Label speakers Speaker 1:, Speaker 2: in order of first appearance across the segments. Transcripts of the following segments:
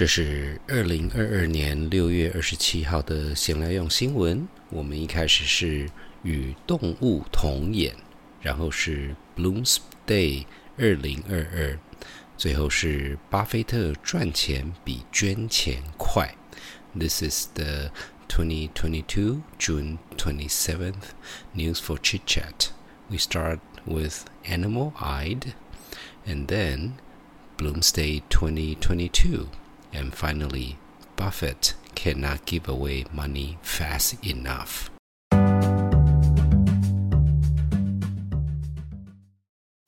Speaker 1: 这是二零二二年六月二十七号的闲聊用新闻。我们一开始是与动物同演，然后是 Bloomsday 二零二二，最后是巴菲特赚钱比捐钱快。This is the 2022 June 27th news for chit chat. We start with Animal Eyed, and then Bloomsday 2022. And finally, Buffett cannot give away money fast enough.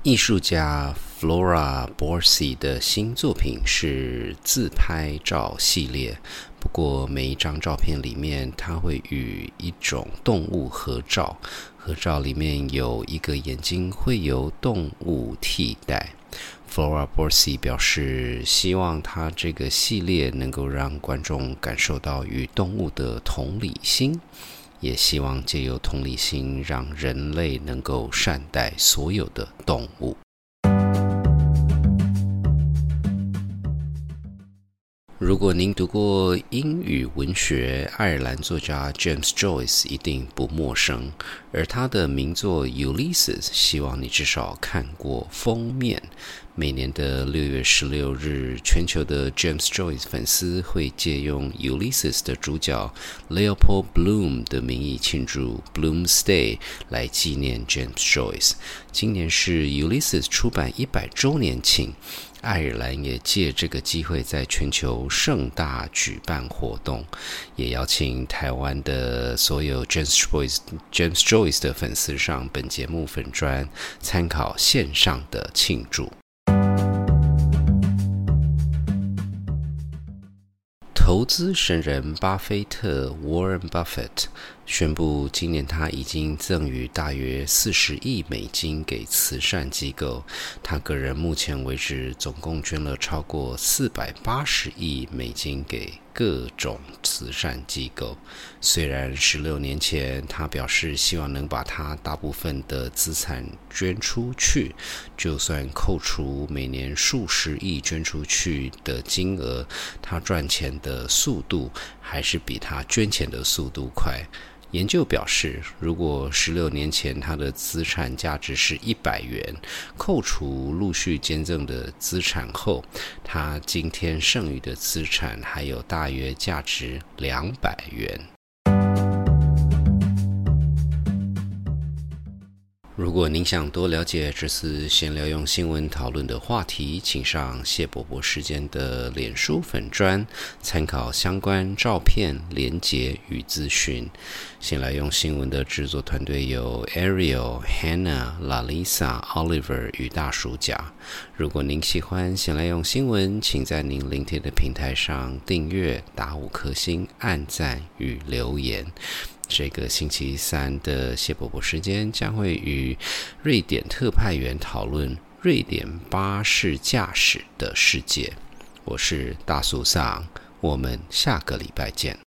Speaker 1: 艺术家 Flora Borsi 的新作品是自拍照系列，不过每一张照片里面，他会与一种动物合照，合照里面有一个眼睛会由动物替代。 Flora Borsi 表示，希望他这个系列能够让观众感受到与动物的同理心，也希望借由同理心，让人类能够善待所有的动物。如果您读过英语文学，爱尔兰作家 James Joyce 一定不陌生。而他的名作《Ulysses》，希望你至少看过封面。每年的六月十六日，全球的 James Joyce 粉丝会借用《Ulysses》的主角 Leopold Bloom 的名义庆祝 Bloomsday，来纪念 James Joyce。今年是《Ulysses》出版一百周年庆。爱尔兰也借这个机会在全球盛大举办活动，也邀请台湾的所有 James Joyce James Joyce 的粉丝上本节目粉专参考线上的庆祝。投资神人巴菲特 Warren Buffett 宣布，今年他已经赠予大约四十亿美金给慈善机构。他个人目前为止总共捐了超过四百八十亿美金给各种慈善机构。虽然十六年前他表示希望能把他大部分的资产捐出去，就算扣除每年数十亿捐出去的金额，他赚钱的速度还是比他捐钱的速度快。研究表示，如果十六年前他的资产价值是一百元，扣除陆续捐赠的资产后，他今天剩余的资产还有大约价值两百元。如果您想多了解这次闲聊用新闻讨论的话题，请上谢伯伯时间的脸书粉专，参考相关照片、连结与资讯。闲来用新闻的制作团队有 Ariel、Hannah、Lalisa、Oliver 与大叔甲。如果您喜欢闲来用新闻，请在您聆听的平台上订阅、打五颗星、按赞与留言。这个星期三的谢伯伯时间将会与瑞典特派员讨论瑞典巴士驾驶的世界。我是大苏桑，我们下个礼拜见。